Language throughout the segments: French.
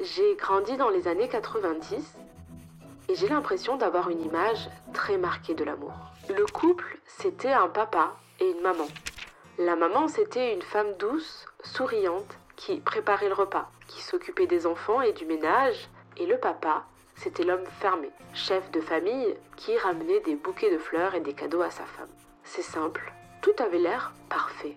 J'ai grandi dans les années 90 et j'ai l'impression d'avoir une image très marquée de l'amour. Le couple, c'était un papa et une maman. La maman, c'était une femme douce, souriante, qui préparait le repas, qui s'occupait des enfants et du ménage, et le papa, c'était l'homme fermé, chef de famille, qui ramenait des bouquets de fleurs et des cadeaux à sa femme. C'est simple, tout avait l'air parfait.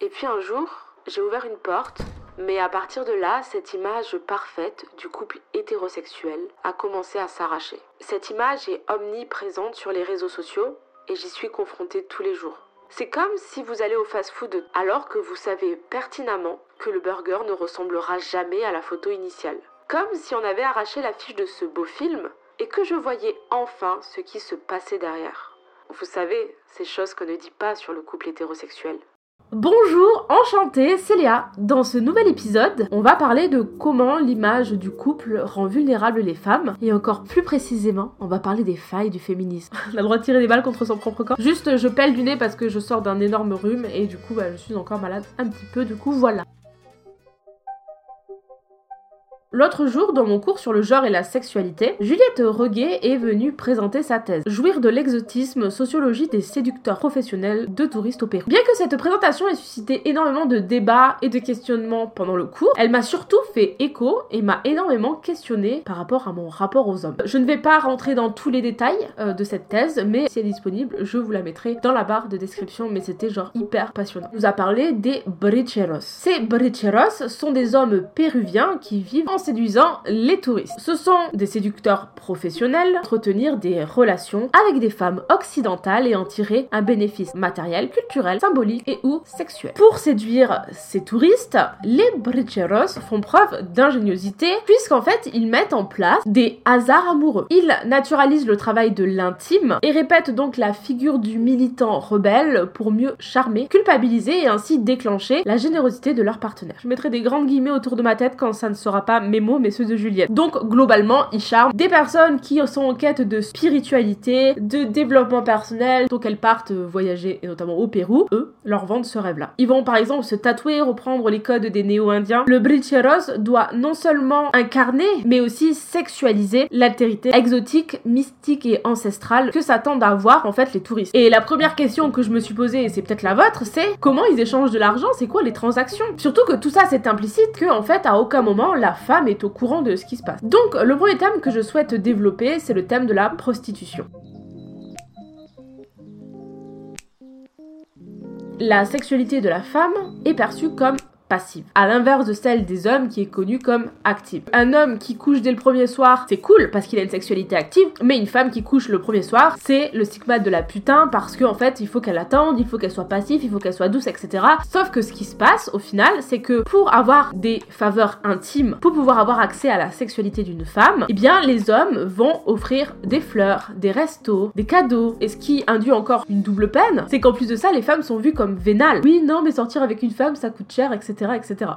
Et puis un jour, j'ai ouvert une porte, mais à partir de là, cette image parfaite du couple hétérosexuel a commencé à s'arracher. Cette image est omniprésente sur les réseaux sociaux et j'y suis confrontée tous les jours. C'est comme si vous allez au fast-food alors que vous savez pertinemment que le burger ne ressemblera jamais à la photo initiale. Comme si on avait arraché l'affiche de ce beau film et que je voyais enfin ce qui se passait derrière. Vous savez, ces choses qu'on ne dit pas sur le couple hétérosexuel. Bonjour, enchantée, c'est Léa. Dans ce nouvel épisode, on va parler de comment l'image du couple rend vulnérables les femmes. Et encore plus précisément, on va parler des failles du féminisme. on a le droit de tirer des balles contre son propre corps. Juste, je pèle du nez parce que je sors d'un énorme rhume et du coup, bah, je suis encore malade un petit peu. Du coup, voilà. L'autre jour, dans mon cours sur le genre et la sexualité, Juliette Reguet est venue présenter sa thèse Jouir de l'exotisme, sociologie des séducteurs professionnels de touristes au Pérou. Bien que cette présentation ait suscité énormément de débats et de questionnements pendant le cours, elle m'a surtout fait écho et m'a énormément questionné par rapport à mon rapport aux hommes. Je ne vais pas rentrer dans tous les détails euh, de cette thèse, mais si elle est disponible, je vous la mettrai dans la barre de description, mais c'était genre hyper passionnant. Elle nous a parlé des bricheros. Ces bricheros sont des hommes péruviens qui vivent en séduisant les touristes. Ce sont des séducteurs professionnels, entretenir des relations avec des femmes occidentales et en tirer un bénéfice matériel, culturel, symbolique et ou sexuel. Pour séduire ces touristes, les bricheros font preuve d'ingéniosité puisqu'en fait ils mettent en place des hasards amoureux. Ils naturalisent le travail de l'intime et répètent donc la figure du militant rebelle pour mieux charmer, culpabiliser et ainsi déclencher la générosité de leur partenaire. Je mettrai des grandes guillemets autour de ma tête quand ça ne sera pas mes mots mais ceux de Juliette. Donc globalement, ils charment des personnes qui sont en quête de spiritualité, de développement personnel, donc elles partent voyager et notamment au Pérou. Eux, leur vendent ce rêve-là. Ils vont par exemple se tatouer, reprendre les codes des néo-indiens. Le bricheros doit non seulement incarner, mais aussi sexualiser l'altérité exotique, mystique et ancestrale que s'attendent à avoir en fait les touristes. Et la première question que je me suis posée, et c'est peut-être la vôtre, c'est comment ils échangent de l'argent, c'est quoi les transactions? Surtout que tout ça c'est implicite que en fait à aucun moment la femme est au courant de ce qui se passe. Donc le premier thème que je souhaite développer, c'est le thème de la prostitution. La sexualité de la femme est perçue comme passive, à l'inverse de celle des hommes qui est connue comme active. Un homme qui couche dès le premier soir, c'est cool parce qu'il a une sexualité active, mais une femme qui couche le premier soir, c'est le stigmate de la putain parce qu'en en fait, il faut qu'elle attende, il faut qu'elle soit passive, il faut qu'elle soit douce, etc. Sauf que ce qui se passe au final, c'est que pour avoir des faveurs intimes, pour pouvoir avoir accès à la sexualité d'une femme, eh bien les hommes vont offrir des fleurs, des restos, des cadeaux. Et ce qui induit encore une double peine, c'est qu'en plus de ça, les femmes sont vues comme vénales. Oui, non, mais sortir avec une femme, ça coûte cher, etc etc.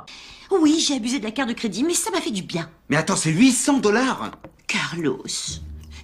Oui, j'ai abusé de la carte de crédit, mais ça m'a fait du bien. Mais attends, c'est 800 dollars Carlos,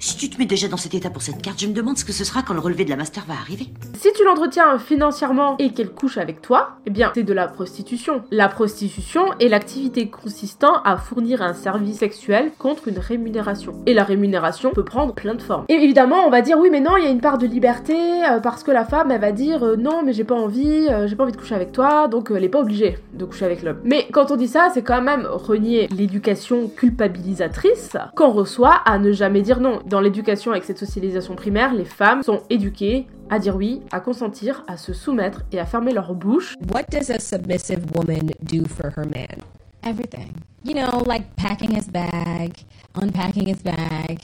si tu te mets déjà dans cet état pour cette carte, je me demande ce que ce sera quand le relevé de la master va arriver. Si tu l'entretiens financièrement et qu'elle couche avec toi, eh bien, c'est de la prostitution. La prostitution est l'activité consistant à fournir un service sexuel contre une rémunération. Et la rémunération peut prendre plein de formes. Et évidemment, on va dire oui, mais non, il y a une part de liberté euh, parce que la femme, elle va dire euh, non, mais j'ai pas envie, euh, j'ai pas envie de coucher avec toi, donc elle est pas obligée de coucher avec l'homme. Mais quand on dit ça, c'est quand même renier l'éducation culpabilisatrice qu'on reçoit à ne jamais dire non dans l'éducation avec cette socialisation primaire, les femmes sont éduquées à dire oui, à consentir, à se soumettre et à fermer leur bouche. What does a submissive woman do for her man? Everything. You know, like packing his bag, unpacking his bag.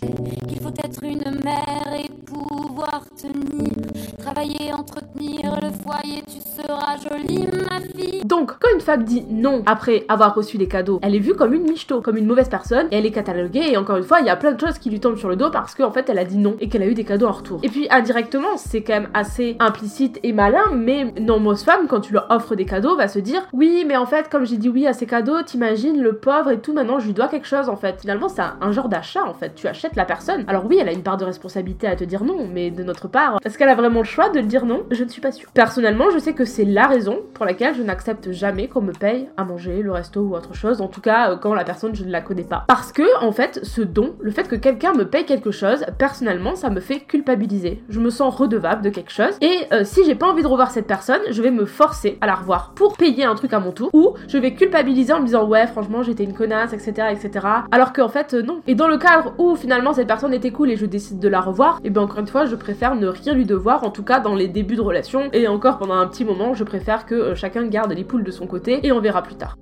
Il faut être une mère et pouvoir tenir, travailler, entretenir le foyer, tu seras jolie, ma fille. Donc, quand une femme dit non après avoir reçu des cadeaux, elle est vue comme une michto, comme une mauvaise personne, et elle est cataloguée, et encore une fois, il y a plein de choses qui lui tombent sur le dos parce qu'en fait, elle a dit non et qu'elle a eu des cadeaux en retour. Et puis, indirectement, c'est quand même assez implicite et malin, mais nombreuses femmes, quand tu leur offres des cadeaux, va se dire oui, mais en fait, comme j'ai dit oui à ces cadeaux, t'imagines le pauvre et tout, maintenant je lui dois quelque chose en fait. Finalement, c'est un, genre d'achat en fait. Tu achètes la personne. Alors oui, elle a une part de responsabilité à te dire non, mais de notre part, est-ce qu'elle a vraiment le choix de le dire non? Je ne suis pas sûre. Personnellement, je sais que c'est la raison pour laquelle je n'accepte jamais qu'on me paye à manger, le resto ou autre chose, en tout cas euh, quand la personne je ne la connais pas. Parce que en fait, ce don, le fait que quelqu'un me paye quelque chose, personnellement, ça me fait culpabiliser. Je me sens redevable de quelque chose et euh, si j'ai pas envie de revoir cette personne, je vais me forcer à la revoir pour payer un truc à mon tour ou je vais culpabiliser en me disant ouais franchement j'étais une connasse etc etc alors qu'en fait euh, et dans le cadre où finalement cette personne était cool et je décide de la revoir et bien encore une fois je préfère ne rien lui devoir en tout cas dans les débuts de relation. Et encore pendant un petit moment je préfère que euh, chacun garde les poules de son côté et on verra plus tard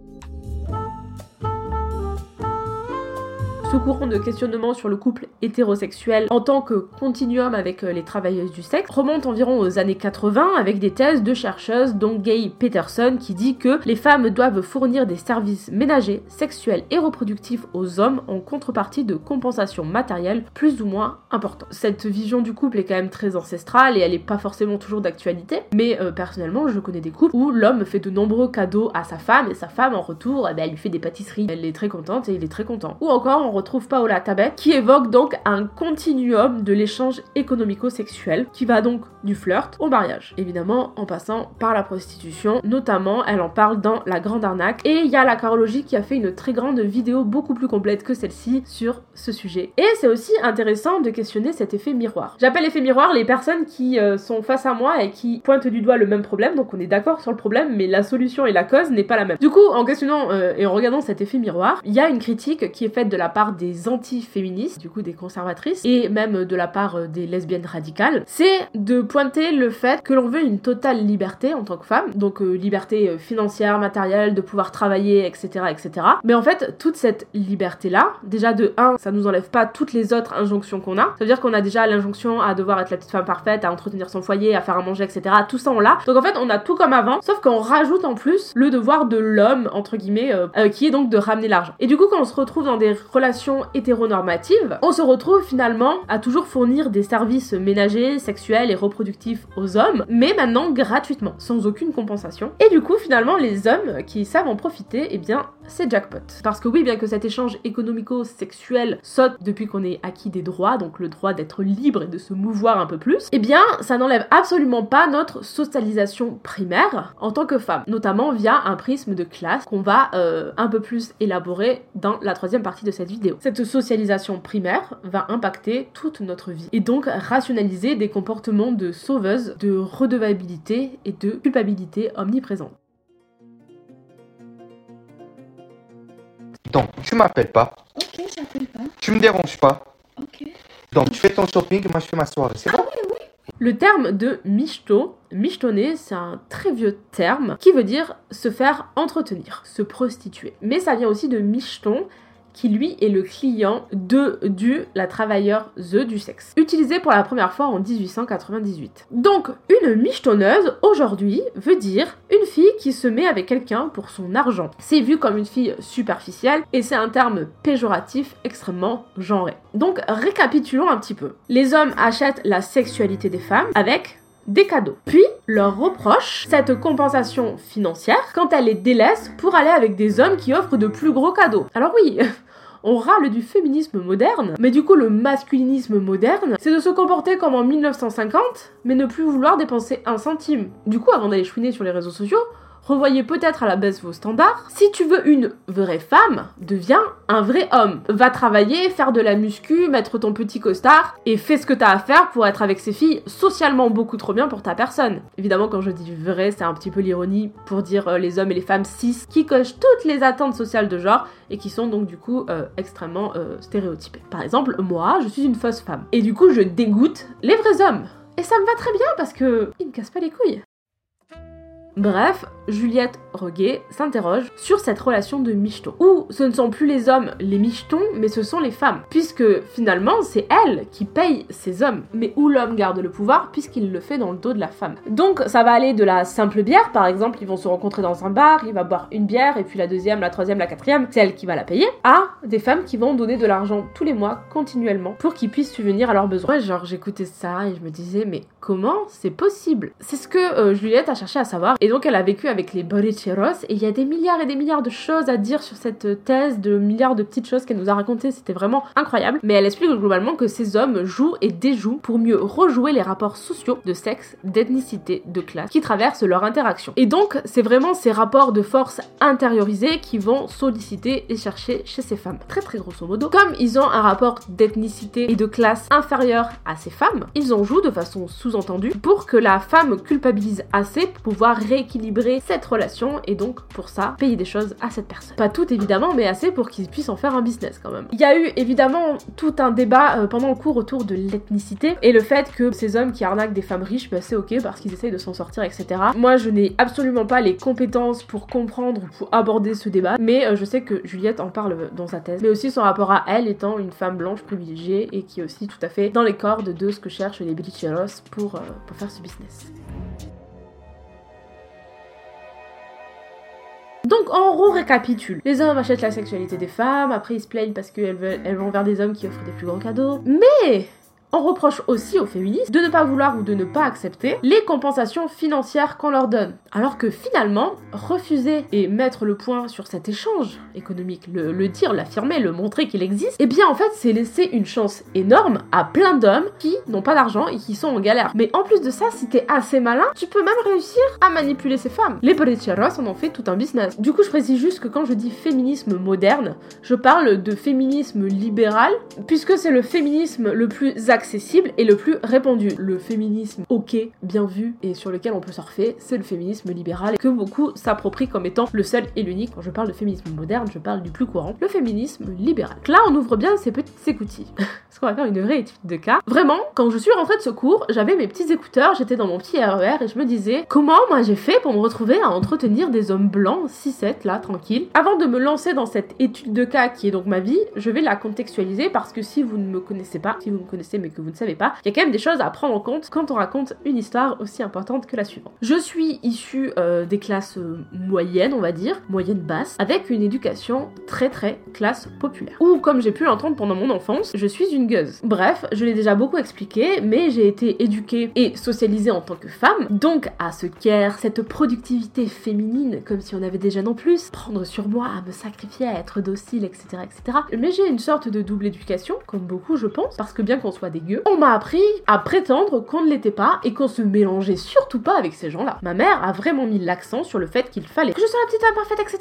Ce courant de questionnement sur le couple hétérosexuel en tant que continuum avec euh, les travailleuses du sexe remonte environ aux années 80 avec des thèses de chercheuses dont Gay Peterson qui dit que les femmes doivent fournir des services ménagers, sexuels et reproductifs aux hommes en contrepartie de compensations matérielles plus ou moins importantes. Cette vision du couple est quand même très ancestrale et elle est pas forcément toujours d'actualité, mais euh, personnellement je connais des couples où l'homme fait de nombreux cadeaux à sa femme et sa femme en retour eh ben, elle lui fait des pâtisseries. Elle est très contente et il est très content. Ou encore retrouve Paola Tabet, qui évoque donc un continuum de l'échange économico-sexuel, qui va donc du flirt au mariage. Évidemment, en passant par la prostitution, notamment, elle en parle dans La Grande Arnaque. Et il y a la carologie qui a fait une très grande vidéo beaucoup plus complète que celle-ci sur ce sujet. Et c'est aussi intéressant de questionner cet effet miroir. J'appelle effet miroir les personnes qui euh, sont face à moi et qui pointent du doigt le même problème, donc on est d'accord sur le problème, mais la solution et la cause n'est pas la même. Du coup, en questionnant euh, et en regardant cet effet miroir, il y a une critique qui est faite de la part des anti-féministes, du coup des conservatrices, et même de la part euh, des lesbiennes radicales, c'est de pointer le fait que l'on veut une totale liberté en tant que femme, donc euh, liberté euh, financière, matérielle, de pouvoir travailler, etc., etc. Mais en fait, toute cette liberté-là, déjà de 1, ça nous enlève pas toutes les autres injonctions qu'on a. Ça veut dire qu'on a déjà l'injonction à devoir être la petite femme parfaite, à entretenir son foyer, à faire à manger, etc. Tout ça on l'a. Donc en fait, on a tout comme avant, sauf qu'on rajoute en plus le devoir de l'homme, entre guillemets, qui est donc de ramener l'argent. Et du coup, quand on se retrouve dans des relations hétéronormative, on se retrouve finalement à toujours fournir des services ménagers, sexuels et reproductifs aux hommes, mais maintenant gratuitement, sans aucune compensation. Et du coup, finalement, les hommes qui savent en profiter, eh bien, c'est jackpot. Parce que oui, bien que cet échange économico-sexuel saute depuis qu'on ait acquis des droits, donc le droit d'être libre et de se mouvoir un peu plus, eh bien, ça n'enlève absolument pas notre socialisation primaire en tant que femme, notamment via un prisme de classe qu'on va euh, un peu plus élaborer dans la troisième partie de cette vidéo. Cette socialisation primaire va impacter toute notre vie et donc rationaliser des comportements de sauveuse, de redevabilité et de culpabilité omniprésente. Donc, tu m'appelles pas, Ok, j'appelle pas. tu me déranges pas. Ok. Donc, tu fais ton shopping, moi je fais ma soirée, c'est bon? Le terme de michto, michetonner, c'est un très vieux terme qui veut dire se faire entretenir, se prostituer. Mais ça vient aussi de micheton, qui lui est le client de du la travailleuse du sexe, utilisé pour la première fois en 1898. Donc une michetonneuse aujourd'hui veut dire une fille qui se met avec quelqu'un pour son argent. C'est vu comme une fille superficielle et c'est un terme péjoratif extrêmement genré. Donc récapitulons un petit peu. Les hommes achètent la sexualité des femmes avec des cadeaux. Puis leur reproche cette compensation financière quand elle les délaisse pour aller avec des hommes qui offrent de plus gros cadeaux. Alors oui, on râle du féminisme moderne, mais du coup le masculinisme moderne, c'est de se comporter comme en 1950, mais ne plus vouloir dépenser un centime. Du coup, avant d'aller chouiner sur les réseaux sociaux, revoyez peut-être à la baisse vos standards. Si tu veux une vraie femme, deviens un vrai homme. Va travailler, faire de la muscu, mettre ton petit costard et fais ce que t'as à faire pour être avec ces filles socialement beaucoup trop bien pour ta personne. Évidemment, quand je dis vrai, c'est un petit peu l'ironie pour dire euh, les hommes et les femmes cis qui cochent toutes les attentes sociales de genre et qui sont donc du coup euh, extrêmement euh, stéréotypés. Par exemple, moi, je suis une fausse femme et du coup, je dégoûte les vrais hommes. Et ça me va très bien parce que ils me cassent pas les couilles. Bref, Juliette Roguet s'interroge sur cette relation de micheton, où ce ne sont plus les hommes les michetons, mais ce sont les femmes, puisque finalement c'est elle qui paye ces hommes, mais où l'homme garde le pouvoir puisqu'il le fait dans le dos de la femme. Donc ça va aller de la simple bière, par exemple, ils vont se rencontrer dans un bar, il va boire une bière, et puis la deuxième, la troisième, la quatrième, c'est elle qui va la payer, à des femmes qui vont donner de l'argent tous les mois, continuellement, pour qu'ils puissent subvenir à leurs besoins. Genre j'écoutais ça et je me disais, mais comment c'est possible? C'est ce que euh, Juliette a cherché à savoir, et donc elle a vécu avec les body Bericheros et il y a des milliards et des milliards de choses à dire sur cette thèse, de milliards de petites choses qu'elle nous a racontées, c'était vraiment incroyable. Mais elle explique globalement que ces hommes jouent et déjouent pour mieux rejouer les rapports sociaux de sexe, d'ethnicité, de classe qui traversent leur interaction. Et donc, c'est vraiment ces rapports de force intériorisés qui vont solliciter et chercher chez ces femmes. Très très grosso modo, comme ils ont un rapport d'ethnicité et de classe inférieur à ces femmes, ils en jouent de façon sous-entendue pour que la femme culpabilise assez pour pouvoir rééquilibrer cette relation et donc pour ça payer des choses à cette personne. Pas tout évidemment, mais assez pour qu'ils puissent en faire un business quand même. Il y a eu évidemment tout un débat euh, pendant le cours autour de l'ethnicité et le fait que ces hommes qui arnaquent des femmes riches, bah, c'est ok parce qu'ils essayent de s'en sortir, etc. Moi, je n'ai absolument pas les compétences pour comprendre ou pour aborder ce débat, mais euh, je sais que Juliette en parle dans sa thèse, mais aussi son rapport à elle étant une femme blanche privilégiée et qui est aussi tout à fait dans les cordes de ce que cherchent les Belicheros pour, euh, pour faire ce business. Donc en récapitule. Les hommes achètent la sexualité des femmes, après ils se plaignent parce qu'elles elles vont vers des hommes qui offrent des plus gros cadeaux. Mais on reproche aussi aux féministes de ne pas vouloir ou de ne pas accepter les compensations financières qu'on leur donne. Alors que finalement, refuser et mettre le point sur cet échange économique, le, dire, l'affirmer, le montrer qu'il existe, eh bien en fait c'est laisser une chance énorme à plein d'hommes qui n'ont pas d'argent et qui sont en galère. Mais en plus de ça, si t'es assez malin, tu peux même réussir à manipuler ces femmes. Les Bericheros en ont fait tout un business. Du coup, je précise juste que quand je dis féminisme moderne, je parle de féminisme libéral, puisque c'est le féminisme le plus accessible et le plus répandu. Le féminisme ok, bien vu et sur lequel on peut surfer, c'est le féminisme libéral que beaucoup s'approprient comme étant le seul et l'unique. Quand je parle de féminisme moderne, je parle du plus courant, le féminisme libéral. Là, on ouvre bien ces petites écoutilles. Parce qu'on va faire une vraie étude de cas. Vraiment, quand je suis rentrée de ce cours, j'avais mes petits écouteurs, j'étais dans mon petit RER et je me disais comment moi j'ai fait pour me retrouver à entretenir des hommes blancs 6-7 là, tranquille? Avant de me lancer dans cette étude de cas qui est donc ma vie, je vais la contextualiser parce que si vous ne me connaissez pas, si vous me connaissez mais que vous ne savez pas, il y a quand même des choses à prendre en compte quand on raconte une histoire aussi importante que la suivante. Je suis issue euh, des classes euh, moyennes, on va dire, moyenne basse, avec une éducation très très classe populaire. Ou comme j'ai pu l'entendre pendant mon enfance, je suis une gueuse. Bref, je l'ai déjà beaucoup expliqué, mais j'ai été éduquée et socialisée en tant que femme, donc à ce qu'ère cette productivité féminine, comme si on avait jeunes en plus, prendre sur moi, à me sacrifier, à être docile, etc. etc. Mais j'ai une sorte de double éducation, comme beaucoup je pense, parce que bien qu'on soit on m'a appris à prétendre qu'on ne l'était pas et qu'on se mélangeait surtout pas avec ces gens-là. Ma mère a vraiment mis l'accent sur le fait qu'il fallait que je sois la petite femme parfaite, etc.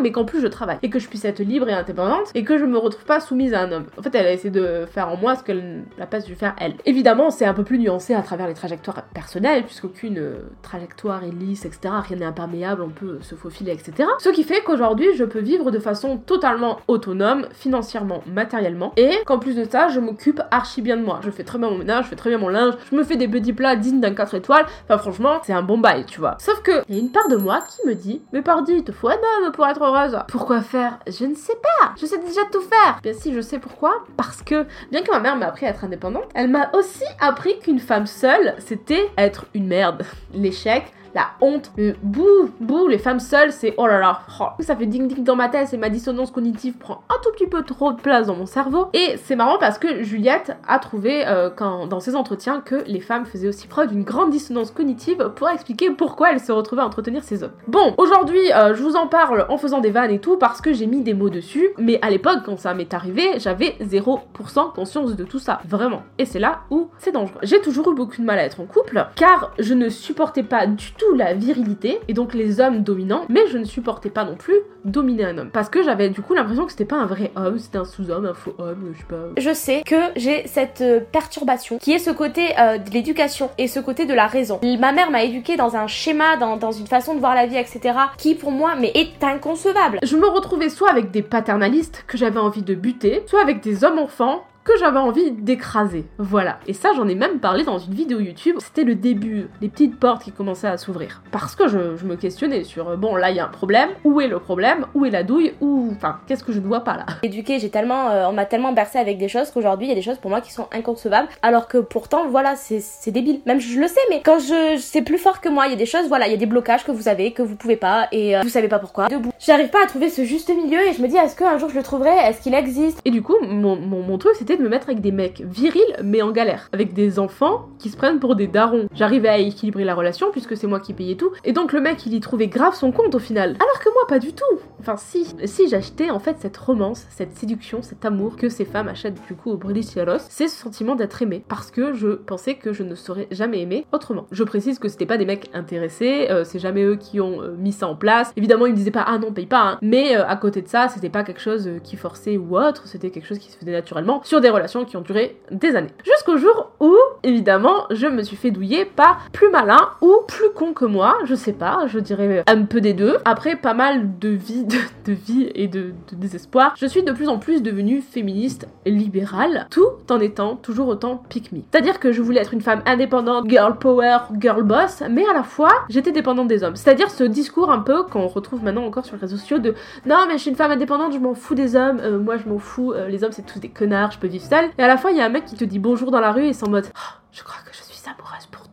Mais qu'en plus je travaille et que je puisse être libre et indépendante et que je me retrouve pas soumise à un homme. En fait, elle a essayé de faire en moi ce qu'elle n'a pas su faire elle. Évidemment, c'est un peu plus nuancé à travers les trajectoires personnelles, puisqu'aucune euh, trajectoire est lisse, etc. Rien n'est imperméable, on peut se faufiler, etc. Ce qui fait qu'aujourd'hui, je peux vivre de façon totalement autonome, financièrement, matériellement, et qu'en plus de ça, je m'occupe archi bien de moi. Je fais très bien mon ménage, je fais très bien mon linge, je me fais des petits plats dignes d'un 4 étoiles. Enfin, franchement, c'est un bon bail, tu vois. Sauf que, il y a une part de moi qui me dit, mais pardi, il te faut un homme pour être heureuse. Pourquoi faire? Je ne sais pas. Je sais déjà tout faire. Bien si, je sais pourquoi. Parce que, bien que ma mère m'a appris à être indépendante, elle m'a aussi appris qu'une femme seule, c'était être une merde. L'échec, la honte, le bouh, bouh, les femmes seules, c'est oh là là, oh. ça fait ding ding dans ma tête et ma dissonance cognitive prend un tout petit peu trop de place dans mon cerveau. Et c'est marrant parce que Juliette a trouvé euh, dans ses entretiens que les femmes faisaient aussi preuve d'une grande dissonance cognitive pour expliquer pourquoi elles se retrouvaient à entretenir ces hommes. Bon, aujourd'hui, euh, je vous en parle en faisant des vannes et tout parce que j'ai mis des mots dessus, mais à l'époque, quand ça m'est arrivé, j'avais 0% conscience de tout ça, vraiment. Et c'est là où c'est dangereux. J'ai toujours eu beaucoup de mal à être en couple car je ne supportais pas du tout la virilité et donc les hommes dominants, mais je ne supportais pas non plus dominer un homme parce que j'avais du coup l'impression que c'était pas un vrai homme, c'était un sous-homme, un faux homme, je sais pas. Je sais que j'ai cette euh, perturbation qui est ce côté euh, de l'éducation et ce côté de la raison. Ma mère m'a éduquée dans un schéma, dans, dans une façon de voir la vie, etc. qui pour moi mais est inconcevable. Je me retrouvais soit avec des paternalistes que j'avais envie de buter, soit avec des hommes enfants que j'avais envie d'écraser. Voilà. Et ça, j'en ai même parlé dans une vidéo YouTube. C'était le début, les petites portes qui commençaient à s'ouvrir. Parce que je, je me questionnais sur, euh, bon, là, il y a un problème. Où est le problème? Où est la douille? Ou, enfin, qu'est-ce que je ne vois pas là? Éduquée, j'ai tellement, euh, on m'a tellement bercé avec des choses qu'aujourd'hui il y a des choses pour moi qui sont inconcevables. Alors que pourtant, voilà, c'est c'est débile. Même je le sais, mais quand je, c'est plus fort que moi. Il y a des choses, voilà, il y a des blocages que vous avez, que vous pouvez pas, et euh, vous savez pas pourquoi. Debout. J'arrive pas à trouver ce juste milieu, et je me dis, est-ce qu'un jour je le trouverai? Est-ce qu'il existe? Et du coup, mon, mon, mon truc, c'était de me mettre avec des mecs virils mais en galère, avec des enfants qui se prennent pour des darons. J'arrivais à équilibrer la relation puisque c'est moi qui payais tout, et donc le mec il y trouvait grave son compte au final. Alors que moi pas du tout. Enfin si, si j'achetais en fait cette romance, cette séduction, cet amour que ces femmes achètent du coup au Brillicheros, c'est ce sentiment d'être aimé parce que je pensais que je ne serais jamais aimé autrement. Je précise que c'était pas des mecs intéressés, euh, c'est jamais eux qui ont euh, mis ça en place. Évidemment ils me disaient pas ah non paye pas, hein. mais euh, à côté de ça c'était pas quelque chose qui forçait ou autre, c'était quelque chose qui se faisait naturellement sur relations qui ont duré des années. Jusqu'au jour où évidemment je me suis fait douiller par plus malin ou plus con que moi, je sais pas, je dirais un peu des deux. Après pas mal de vie, de, vie et de, de désespoir, je suis de plus en plus devenue féministe libérale, tout en étant toujours autant pick me. C'est-à-dire que je voulais être une femme indépendante, girl power, girl boss, mais à la fois j'étais dépendante des hommes. C'est-à-dire ce discours un peu qu'on retrouve maintenant encore sur les réseaux sociaux de non mais je suis une femme indépendante, je m'en fous des hommes, euh, moi je m'en fous, euh, les hommes c'est tous des connards, je peux vivre seule. Et à la fois il y a un mec qui te dit bonjour dans la rue et c'est mode Oh, je crois que je suis amoureuse pour.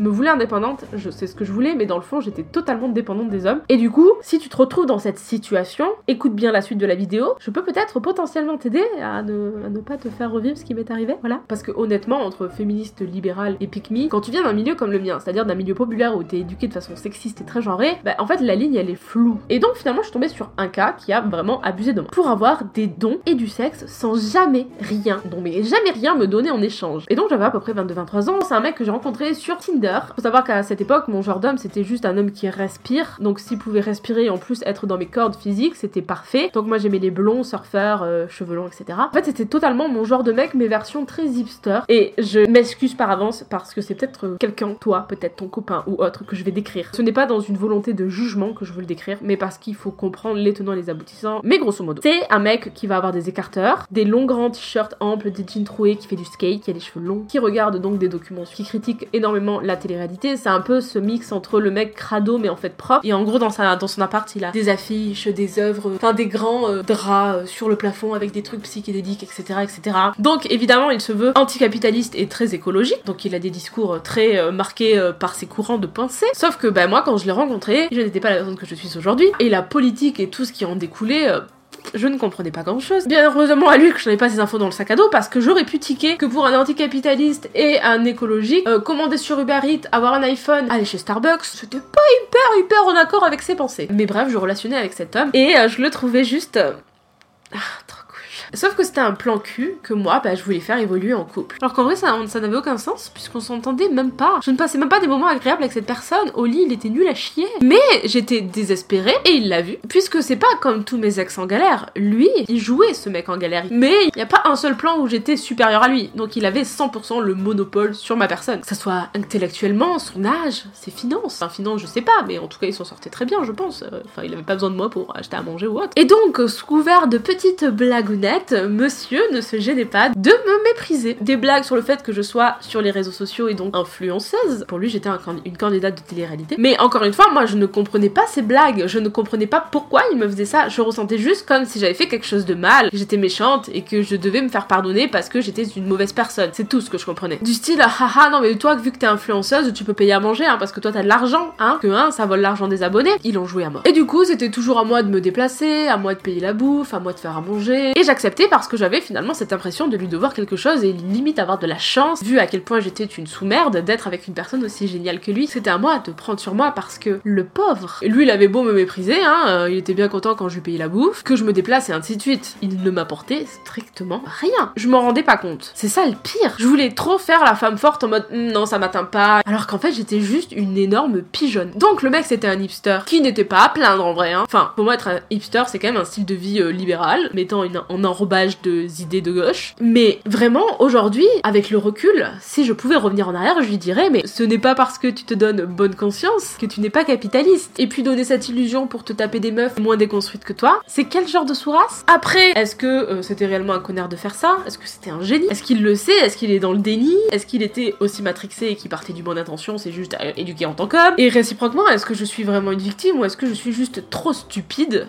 Me voulais indépendante, je sais ce que je voulais, mais dans le fond j'étais totalement dépendante des hommes. Et du coup, si tu te retrouves dans cette situation, écoute bien la suite de la vidéo, je peux peut-être potentiellement t'aider à ne, à ne pas te faire revivre ce qui m'est arrivé. Voilà. Parce que honnêtement, entre féministe libérale et pick me, quand tu viens d'un milieu comme le mien, c'est-à-dire d'un milieu populaire où t'es éduqué de façon sexiste et très genrée, bah en fait la ligne elle est floue. Et donc finalement je suis tombée sur un cas qui a vraiment abusé de moi. Pour avoir des dons et du sexe sans jamais rien, non mais jamais rien me donner en échange. Et donc j'avais à peu près 22-23 ans, c'est un mec que j'ai rencontré sur Tinder. Faut savoir qu'à cette époque, mon genre d'homme c'était juste un homme qui respire, donc s'il pouvait respirer et en plus être dans mes cordes physiques, c'était parfait. Donc moi j'aimais les blonds, surfeurs, euh, cheveux longs, etc. En fait c'était totalement mon genre de mec, mais version très hipster. Et je m'excuse par avance parce que c'est peut-être euh, quelqu'un, toi, peut-être ton copain ou autre, que je vais décrire. Ce n'est pas dans une volonté de jugement que je veux le décrire, mais parce qu'il faut comprendre les tenants et les aboutissants. Mais grosso modo, c'est un mec qui va avoir des écarteurs, des longs grands t-shirts amples, des jeans troués, qui fait du skate, qui a des cheveux longs, qui regarde donc des documents, qui critique énormément la télé-réalité. C'est un peu ce mix entre le mec crado mais en fait propre. Et en gros, dans, sa, dans son appart, il a des affiches, des œuvres, enfin des grands euh, draps euh, sur le plafond avec des trucs psychédéliques, etc., etc. Donc évidemment, il se veut anticapitaliste et très écologique. Donc il a des discours euh, très euh, marqués euh, par ses courants de pensée. Sauf que bah, moi, quand je l'ai rencontré, je n'étais pas la personne que je suis aujourd'hui. Et la politique et tout ce qui en découlait. Je ne comprenais pas grand chose. Bien heureusement à lui que je n'avais pas ces infos dans le sac à dos parce que j'aurais pu tiquer que pour un anticapitaliste et un écologique, euh, commander sur Uber Eats, avoir un iPhone, aller chez Starbucks, c'était pas hyper hyper en accord avec ses pensées. Mais bref, je relationnais avec cet homme et euh, je le trouvais juste... euh, Ah. Sauf que c'était un plan cul que moi, bah, je voulais faire évoluer en couple. Alors qu'en vrai, ça, n'avait aucun sens puisqu'on s'entendait même pas. Je ne passais même pas des moments agréables avec cette personne. Au lit, il était nul à chier. Mais j'étais désespérée et il l'a vu. Puisque c'est pas comme tous mes ex en galère. Lui, il jouait ce mec en galère. Mais il n'y a pas un seul plan où j'étais supérieure à lui. Donc il avait 100% le monopole sur ma personne. Que ça soit intellectuellement, son âge, ses finances. Enfin, finances, je sais pas, mais en tout cas, il s'en sortait très bien, je pense. Euh, Enfin, il avait pas besoin de moi pour acheter à manger ou autre. Et donc, sous couvert de petites blagounettes, monsieur ne se gênait pas de me mépriser. Des blagues sur le fait que je sois sur les réseaux sociaux et donc influenceuse. Pour lui, j'étais une candidate de télé-réalité. Mais encore une fois, moi, je ne comprenais pas ces blagues. Je ne comprenais pas pourquoi il me faisait ça. Je ressentais juste comme si j'avais fait quelque chose de mal, que j'étais méchante et que je devais me faire pardonner parce que j'étais une mauvaise personne. C'est tout ce que je comprenais. Du style, haha, non mais toi, vu que t'es influenceuse, tu peux payer à manger, hein, parce que toi t'as de l'argent, hein, que hein, ça vole l'argent des abonnés. Ils ont joué à mort. Et du coup, c'était toujours à moi de me déplacer, à moi de payer la bouffe, à moi de faire à manger. Et j'acceptais parce que j'avais finalement cette impression de lui devoir quelque chose et limite avoir de la chance, vu à quel point j'étais une sous-merde, d'être avec une personne aussi géniale que lui. C'était à moi de prendre sur moi parce que le pauvre, lui il avait beau me mépriser, hein, euh, il était bien content quand je lui payais la bouffe, que je me déplace et ainsi de suite. Il ne m'apportait strictement rien. Je m'en rendais pas compte. C'est ça le pire. Je voulais trop faire la femme forte en mode Hum, non ça m'atteint pas, alors qu'en fait j'étais juste une énorme pigeonne. Donc le mec c'était un hipster qui n'était pas à plaindre en vrai. Hein. Enfin pour moi être un hipster c'est quand même un style de vie euh, libéral, mettant une, en de idées de gauche. Mais vraiment aujourd'hui avec le recul, si je pouvais revenir en arrière je lui dirais mais ce n'est pas parce que tu te donnes bonne conscience que tu n'es pas capitaliste. Et puis donner cette illusion pour te taper des meufs moins déconstruites que toi, c'est quel genre de sourasse Après, est-ce que euh, c'était réellement un connard de faire ça? Est-ce que c'était un génie? Est-ce qu'il le sait? Est-ce qu'il est dans le déni? Est-ce qu'il était aussi matrixé et qui partait du bon intention C'est juste éduqué en tant qu'homme? Et réciproquement, est-ce que je suis vraiment une victime ou est-ce que je suis juste trop stupide?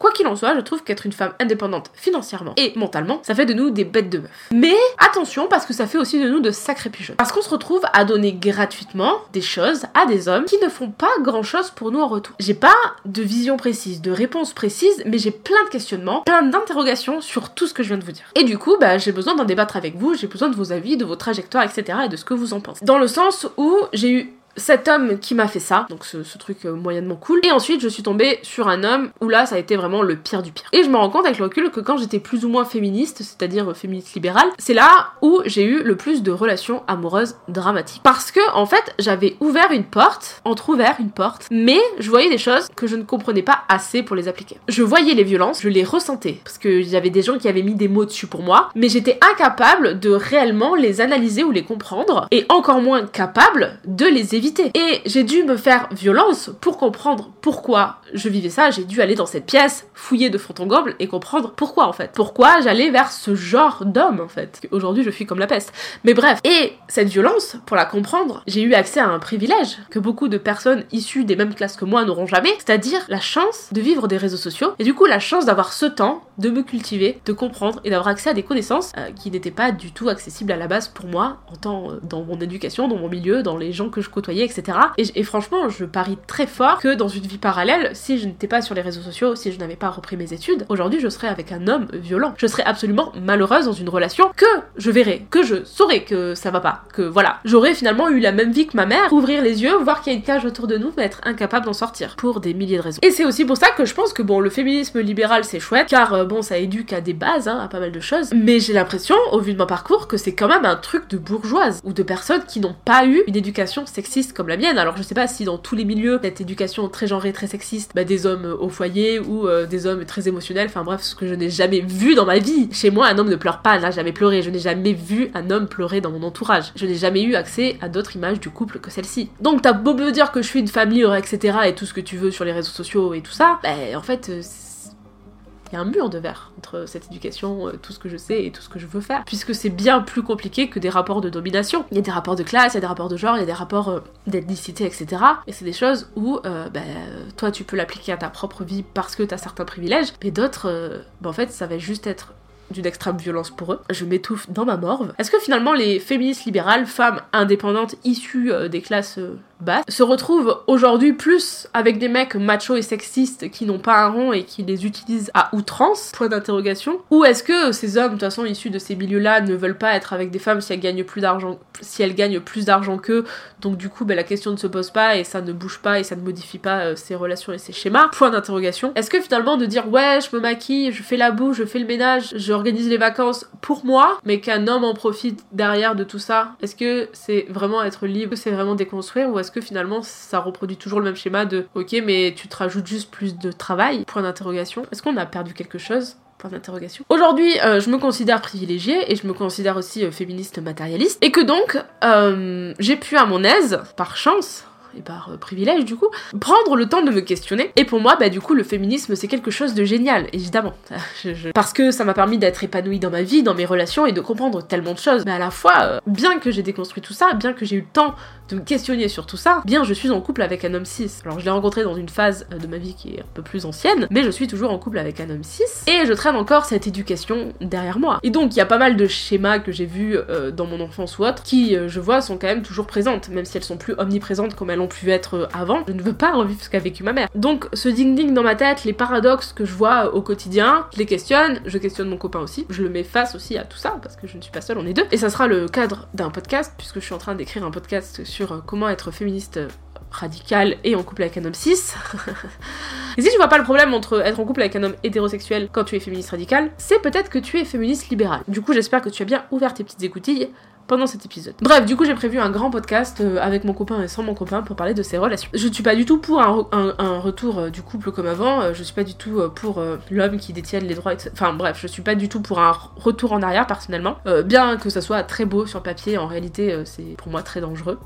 Quoi qu'il en soit, je trouve qu'être une femme indépendante financièrement et mentalement, ça fait de nous des bêtes de meufs. Mais attention, parce que ça fait aussi de nous de sacrés pigeons. Parce qu'on se retrouve à donner gratuitement des choses à des hommes qui ne font pas grand chose pour nous en retour. J'ai pas de vision précise, de réponse précise, mais j'ai plein de questionnements, plein d'interrogations sur tout ce que je viens de vous dire. Et du coup, bah, j'ai besoin d'en débattre avec vous, j'ai besoin de vos avis, de vos trajectoires, etc. et de ce que vous en pensez. Dans le sens où j'ai eu cet homme qui m'a fait ça, donc ce, truc euh, moyennement cool. Et ensuite, je suis tombée sur un homme où là, ça a été vraiment le pire du pire. Et je me rends compte avec le recul que quand j'étais plus ou moins féministe, c'est-à-dire euh, féministe libérale, c'est là où j'ai eu le plus de relations amoureuses dramatiques. Parce que, en fait, j'avais ouvert une porte, entre-ouvert une porte, mais je voyais des choses que je ne comprenais pas assez pour les appliquer. Je voyais les violences, je les ressentais, parce qu'il y avait des gens qui avaient mis des mots dessus pour moi, mais j'étais incapable de réellement les analyser ou les comprendre, et encore moins capable de les éviter et j'ai dû me faire violence pour comprendre pourquoi je vivais ça. J'ai dû aller dans cette pièce, fouiller de fond en comble et comprendre pourquoi en fait. Pourquoi j'allais vers ce genre d'homme en fait. Aujourd'hui je fuis comme la peste. Mais bref. Et cette violence, pour la comprendre, j'ai eu accès à un privilège que beaucoup de personnes issues des mêmes classes que moi n'auront jamais. C'est-à-dire la chance de vivre des réseaux sociaux. Et du coup la chance d'avoir ce temps de me cultiver, de comprendre et d'avoir accès à des connaissances euh, qui n'étaient pas du tout accessibles à la base pour moi en tant euh, dans mon éducation, dans mon milieu, dans les gens que je côtoyais etc. Et, franchement, je parie très fort que dans une vie parallèle, si je n'étais pas sur les réseaux sociaux, si je n'avais pas repris mes études, aujourd'hui je serais avec un homme violent. Je serais absolument malheureuse dans une relation que je verrais, que je saurais que ça va pas, que voilà. J'aurais finalement eu la même vie que ma mère, ouvrir les yeux, voir qu'il y a une cage autour de nous, mais être incapable d'en sortir pour des milliers de raisons. Et c'est aussi pour ça que je pense que bon, le féminisme libéral c'est chouette, car euh, bon, ça éduque à des bases, hein, à pas mal de choses, mais j'ai l'impression, au vu de mon parcours, que c'est quand même un truc de bourgeoise ou de personnes qui n'ont pas eu une éducation sexiste comme la mienne. Alors je sais pas si dans tous les milieux, cette éducation très genrée, très sexiste, bah, des hommes au foyer ou euh, des hommes très émotionnels, enfin bref, ce que je n'ai jamais vu dans ma vie. Chez moi, un homme ne pleure pas, n'a jamais pleuré. Je n'ai jamais vu un homme pleurer dans mon entourage. Je n'ai jamais eu accès à d'autres images du couple que celle-ci. Donc t'as beau me dire que je suis une libre, etc. et tout ce que tu veux sur les réseaux sociaux et tout ça, bah en fait, euh, un mur de verre entre cette éducation, euh, tout ce que je sais et tout ce que je veux faire. Puisque c'est bien plus compliqué que des rapports de domination. Il y a des rapports de classe, il y a des rapports de genre, il y a des rapports euh, d'ethnicité, etc. Et c'est des choses où, euh, bah, toi, tu peux l'appliquer à ta propre vie parce que t'as certains privilèges, mais d'autres, bah, en fait, ça va juste être d'une extrême violence pour eux. Je m'étouffe dans ma morve. Est-ce que finalement les féministes libérales, femmes indépendantes issues des classes euh, se retrouvent aujourd'hui plus avec des mecs machos et sexistes qui n'ont pas un rond et qui les utilisent à outrance Point d'interrogation. Ou est-ce que ces hommes, de toute façon issus de ces milieux-là, ne veulent pas être avec des femmes si elles gagnent plus d'argent, si elles gagnent plus d'argent qu'eux? Donc du coup, ben, la question ne se pose pas et ça ne bouge pas et ça ne modifie pas euh, ces relations et ces schémas. Point d'interrogation. Est-ce que finalement de dire ouais, je me maquille, je fais la boue, je fais le ménage, je organise les vacances pour moi, mais qu'un homme en profite derrière de tout ça, est-ce que c'est vraiment être libre, c'est vraiment déconstruire, ou est-ce que finalement ça reproduit toujours le même schéma de ok, mais tu te rajoutes juste plus de travail Point d'interrogation. Est-ce qu'on a perdu quelque chose? Point d'interrogation. Aujourd'hui, euh, je me considère privilégiée et je me considère aussi euh, féministe matérialiste, et que donc euh, j'ai pu à mon aise, par chance, et par privilège du coup, prendre le temps de me questionner. Et pour moi, bah du coup, le féminisme c'est quelque chose de génial, évidemment. Parce que ça m'a permis d'être épanouie dans ma vie, dans mes relations et de comprendre tellement de choses. Mais à la fois, bien que j'ai déconstruit tout ça, bien que j'ai eu le temps de me questionner sur tout ça, bien je suis en couple avec un homme cis. Alors je l'ai rencontré dans une phase euh, de ma vie qui est un peu plus ancienne, mais je suis toujours en couple avec un homme cis et je traîne encore cette éducation derrière moi. Et donc il y a pas mal de schémas que j'ai vus euh, dans mon enfance ou autre qui, euh, je vois, sont quand même toujours présentes, même si elles sont plus omniprésentes comme elles ont pu être avant. Je ne veux pas revivre ce qu'a vécu ma mère. Donc ce ding-ding dans ma tête, les paradoxes que je vois au quotidien, je les questionne, je questionne mon copain aussi, je le mets face aussi à tout ça parce que je ne suis pas seule, on est deux. Et ça sera le cadre d'un podcast puisque je suis en train d'écrire un podcast sur euh, comment être féministe euh, radical et en couple avec un homme cis. et si tu vois pas le problème entre être en couple avec un homme hétérosexuel quand tu es féministe radical, c'est peut-être que tu es féministe libéral. Du coup, j'espère que tu as bien ouvert tes petites écoutilles pendant cet épisode. Bref, du coup, j'ai prévu un grand podcast euh, avec mon copain et sans mon copain pour parler de ces relations. Je ne suis pas du tout pour un, re- un- un retour euh, du couple comme avant, euh, je suis pas du tout pour l'homme qui détienne les droits, etc. Enfin bref, je suis pas du tout pour un retour en arrière personnellement. Bien que ça soit très beau sur papier, en réalité, c'est pour moi très dangereux.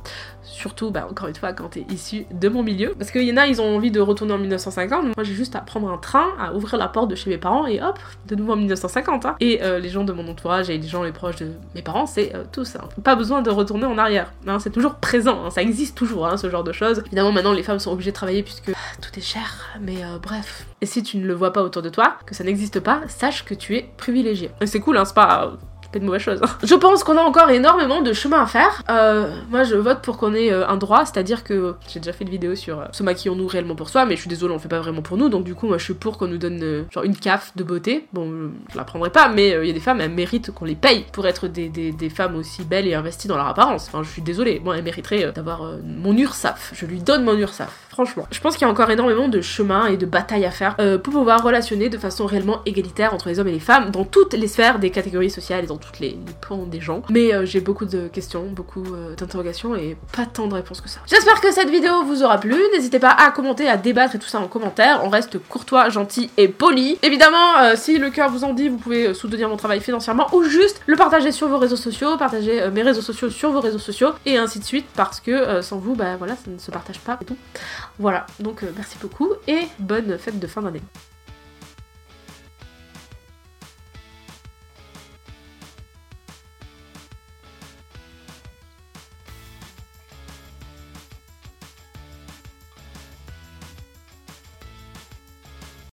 Surtout, bah, encore une fois, quand t'es issu de mon milieu. Parce qu'il y en a, ils ont envie de retourner en 1950. Moi, j'ai juste à prendre un train, à ouvrir la porte de chez mes parents et hop, de nouveau en 1950. hein. Et euh, les gens de mon entourage et les gens les proches de mes parents, c'est euh, tous. hein. Pas besoin de retourner en arrière. hein, c'est toujours présent, hein, ça existe toujours, ce genre de choses. Évidemment, maintenant, les femmes sont obligées de travailler puisque ah, tout est cher, mais euh, bref. Et si tu ne le vois pas autour de toi, que ça n'existe pas, sache que tu es privilégié. Et c'est cool, c'est pas pas une mauvaise chose. hein. Je pense qu'on a encore énormément de chemin à faire. Euh, moi, je vote pour qu'on ait euh, un droit, c'est-à-dire que j'ai déjà fait une vidéo sur euh, se maquillons-nous réellement pour soi, mais je suis désolée, on le fait pas vraiment pour nous, donc du coup, moi, je suis pour qu'on nous donne euh, genre une caffe de beauté. Bon, euh, je la prendrai pas, mais il y a des femmes, elles méritent qu'on les paye pour être des, des- des femmes aussi belles et investies dans leur apparence. Enfin, je suis désolée, moi, elles mériteraient d'avoir mon URSAF. Je lui donne mon URSAF. Franchement, je pense qu'il y a encore énormément de chemin et de bataille à faire pour pouvoir relationner de façon réellement égalitaire entre les hommes et les femmes dans toutes les sphères des catégories sociales et dans toutes les, les des gens. Mais euh, j'ai beaucoup de questions, beaucoup euh, d'interrogations et pas tant de réponses que ça. J'espère que cette vidéo vous aura plu. N'hésitez pas à commenter, à débattre et tout ça en commentaire. On reste courtois, gentil et poli. Évidemment, euh, si le cœur vous en dit, vous pouvez soutenir mon travail financièrement ou juste le partager sur vos réseaux sociaux, partager mes réseaux sociaux sur vos réseaux sociaux et ainsi de suite parce que sans vous, bah voilà, ça ne se partage pas et tout. Voilà, donc merci beaucoup et bonne fête de fin d'année.